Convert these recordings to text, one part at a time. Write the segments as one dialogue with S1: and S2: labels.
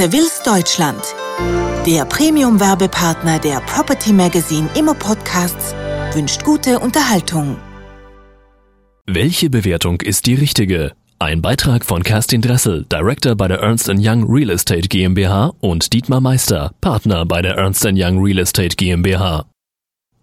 S1: Seville's Deutschland. Der Premium-Werbepartner der Property Magazine Immo Podcasts wünscht gute Unterhaltung.
S2: Welche Bewertung ist die richtige? Ein Beitrag von Kerstin Dressel, Director bei der Ernst Young Real Estate GmbH und Dietmar Meister, Partner bei der Ernst Young Real Estate GmbH.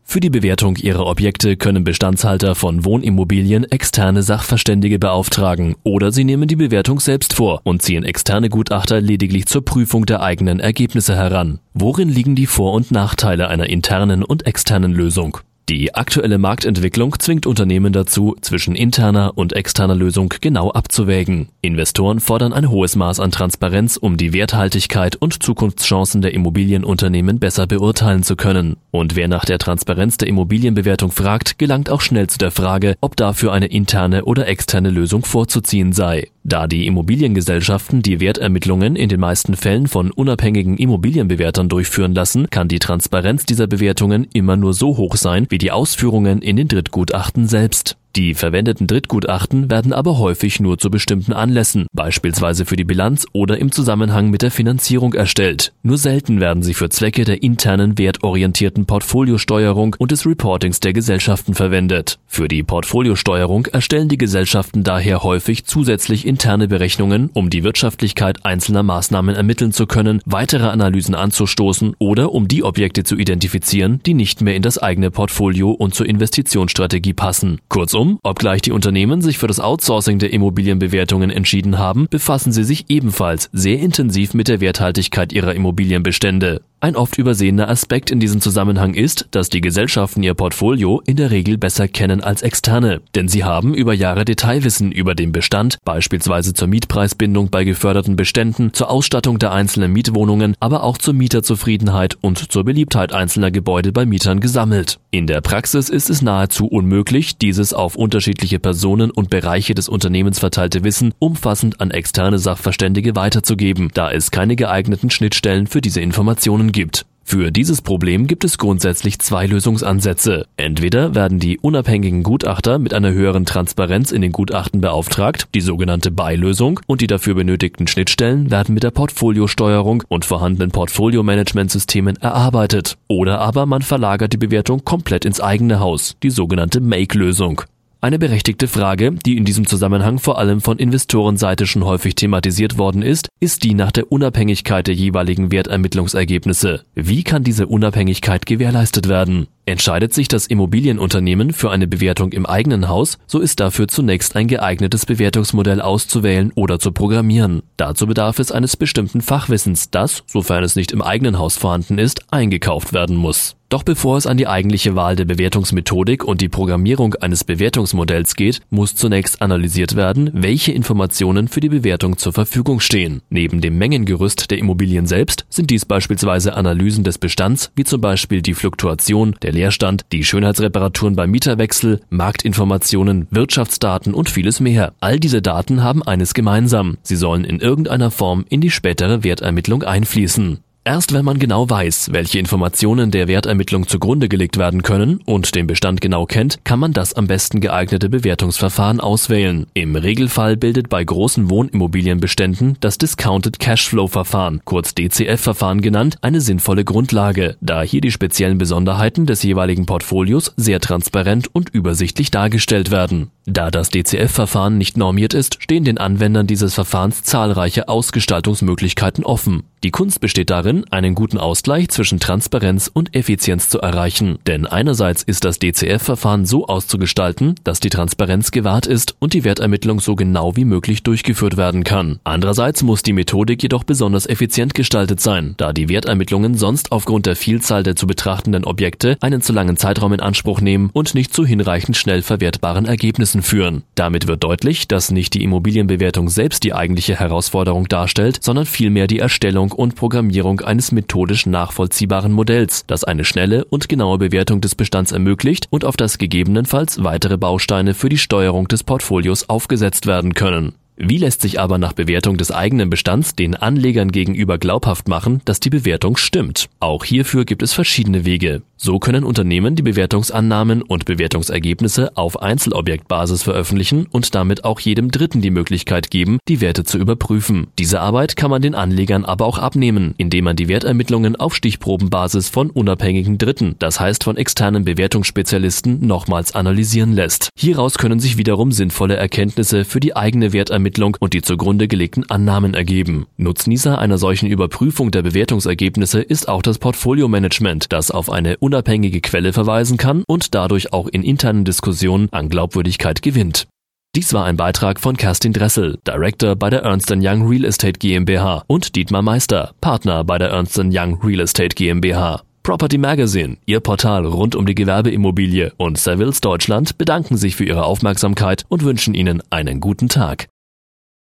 S2: Für die Bewertung ihrer Objekte können Bestandshalter von Wohnimmobilien externe Sachverständige beauftragen oder sie nehmen die Bewertung selbst vor und ziehen externe Gutachter lediglich zur Prüfung der eigenen Ergebnisse heran. Worin liegen die Vor- und Nachteile einer internen und externen Lösung? Die aktuelle Marktentwicklung zwingt Unternehmen dazu, zwischen interner und externer Lösung genau abzuwägen. Investoren fordern ein hohes Maß an Transparenz, um die Werthaltigkeit und Zukunftschancen der Immobilienunternehmen besser beurteilen zu können. Und wer nach der Transparenz der Immobilienbewertung fragt, gelangt auch schnell zu der Frage, ob dafür eine interne oder externe Lösung vorzuziehen sei. Da die Immobiliengesellschaften die Wertermittlungen in den meisten Fällen von unabhängigen Immobilienbewertern durchführen lassen, kann die Transparenz dieser Bewertungen immer nur so hoch sein wie die Ausführungen in den Drittgutachten selbst. Die verwendeten Drittgutachten werden aber häufig nur zu bestimmten Anlässen, beispielsweise für die Bilanz oder im Zusammenhang mit der Finanzierung erstellt. Nur selten werden sie für Zwecke der internen wertorientierten Portfoliosteuerung und des Reportings der Gesellschaften verwendet. Für die Portfoliosteuerung erstellen die Gesellschaften daher häufig zusätzlich interne Berechnungen, um die Wirtschaftlichkeit einzelner Maßnahmen ermitteln zu können, weitere Analysen anzustoßen oder um die Objekte zu identifizieren, die nicht mehr in das eigene Portfolio und zur Investitionsstrategie passen. Kurzum, Kurzum, obgleich die Unternehmen sich für das Outsourcing der Immobilienbewertungen entschieden haben, befassen sie sich ebenfalls sehr intensiv mit der Werthaltigkeit ihrer Immobilienbestände. Ein oft übersehener Aspekt in diesem Zusammenhang ist, dass die Gesellschaften ihr Portfolio in der Regel besser kennen als externe, denn sie haben über Jahre Detailwissen über den Bestand, beispielsweise zur Mietpreisbindung bei geförderten Beständen, zur Ausstattung der einzelnen Mietwohnungen, aber auch zur Mieterzufriedenheit und zur Beliebtheit einzelner Gebäude bei Mietern gesammelt. In der Praxis ist es nahezu unmöglich, dieses auf unterschiedliche Personen und Bereiche des Unternehmens verteilte Wissen umfassend an externe Sachverständige weiterzugeben, da es keine geeigneten Schnittstellen für diese Informationen Informationen gibt. Für dieses Problem gibt es grundsätzlich zwei Lösungsansätze. Entweder werden die unabhängigen Gutachter mit einer höheren Transparenz in den Gutachten beauftragt, die sogenannte Beilösung, und die dafür benötigten Schnittstellen werden mit der Portfoliosteuerung und vorhandenen Portfolio-Management-Systemen erarbeitet. Oder aber man verlagert die Bewertung komplett ins eigene Haus, die sogenannte Make-Lösung. Eine berechtigte Frage, die in diesem Zusammenhang vor allem von Investorenseite schon häufig thematisiert worden ist, ist die nach der Unabhängigkeit der jeweiligen Wertermittlungsergebnisse. Wie kann diese Unabhängigkeit gewährleistet werden? Entscheidet sich das Immobilienunternehmen für eine Bewertung im eigenen Haus, so ist dafür zunächst ein geeignetes Bewertungsmodell auszuwählen oder zu programmieren. Dazu bedarf es eines bestimmten Fachwissens, das, sofern es nicht im eigenen Haus vorhanden ist, eingekauft werden muss. Doch bevor es an die eigentliche Wahl der Bewertungsmethodik und die Programmierung eines Bewertungsmodells geht, muss zunächst analysiert werden, welche Informationen für die Bewertung zur Verfügung stehen. Neben dem Mengengerüst der Immobilien selbst sind dies beispielsweise Analysen des Bestands, wie zum Beispiel die Fluktuation, der Leerstand, die Schönheitsreparaturen beim Mieterwechsel, Marktinformationen, Wirtschaftsdaten und vieles mehr. All diese Daten haben eines gemeinsam. Sie sollen in irgendeiner Form in die spätere Wertermittlung einfließen. Erst wenn man genau weiß, welche Informationen der Wertermittlung zugrunde gelegt werden können und den Bestand genau kennt, kann man das am besten geeignete Bewertungsverfahren auswählen. Im Regelfall bildet bei großen Wohnimmobilienbeständen das Discounted Cashflow Verfahren, kurz DCF-Verfahren genannt, eine sinnvolle Grundlage, da hier die speziellen Besonderheiten des jeweiligen Portfolios sehr transparent und übersichtlich dargestellt werden. Da das DCF-Verfahren nicht normiert ist, stehen den Anwendern dieses Verfahrens zahlreiche Ausgestaltungsmöglichkeiten offen. Die Kunst besteht darin, einen guten Ausgleich zwischen Transparenz und Effizienz zu erreichen. Denn einerseits ist das DCF-Verfahren so auszugestalten, dass die Transparenz gewahrt ist und die Wertermittlung so genau wie möglich durchgeführt werden kann. Andererseits muss die Methodik jedoch besonders effizient gestaltet sein, da die Wertermittlungen sonst aufgrund der Vielzahl der zu betrachtenden Objekte einen zu langen Zeitraum in Anspruch nehmen und nicht zu hinreichend schnell verwertbaren Ergebnissen führen. Damit wird deutlich, dass nicht die Immobilienbewertung selbst die eigentliche Herausforderung darstellt, sondern vielmehr die Erstellung und Programmierung eines methodisch nachvollziehbaren Modells, das eine schnelle und genaue Bewertung des Bestands ermöglicht und auf das gegebenenfalls weitere Bausteine für die Steuerung des Portfolios aufgesetzt werden können Wie lässt sich aber nach Bewertung des eigenen Bestands den Anlegern gegenüber glaubhaft machen, dass die Bewertung stimmt? Auch hierfür gibt es verschiedene Wege. So können Unternehmen die Bewertungsannahmen und Bewertungsergebnisse auf Einzelobjektbasis veröffentlichen und damit auch jedem Dritten die Möglichkeit geben, die Werte zu überprüfen. Diese Arbeit kann man den Anlegern aber auch abnehmen, indem man die Wertermittlungen auf Stichprobenbasis von unabhängigen Dritten, das heißt von externen Bewertungsspezialisten, nochmals analysieren lässt. Hieraus können sich wiederum sinnvolle Erkenntnisse für die eigene Wertermittlung und die zugrunde gelegten Annahmen ergeben. Nutznießer einer solchen Überprüfung der Bewertungsergebnisse ist auch das Portfolio-Management, das auf eine unabhängige Quelle verweisen kann und dadurch auch in internen Diskussionen an Glaubwürdigkeit gewinnt. Dies war ein Beitrag von Kerstin Dressel, Director bei der Ernst Young Real Estate GmbH und Dietmar Meister, Partner bei der Ernst Young Real Estate GmbH. Property Magazine, Ihr Portal rund um die Gewerbeimmobilie und Savills Deutschland bedanken sich für Ihre Aufmerksamkeit und wünschen Ihnen einen guten Tag.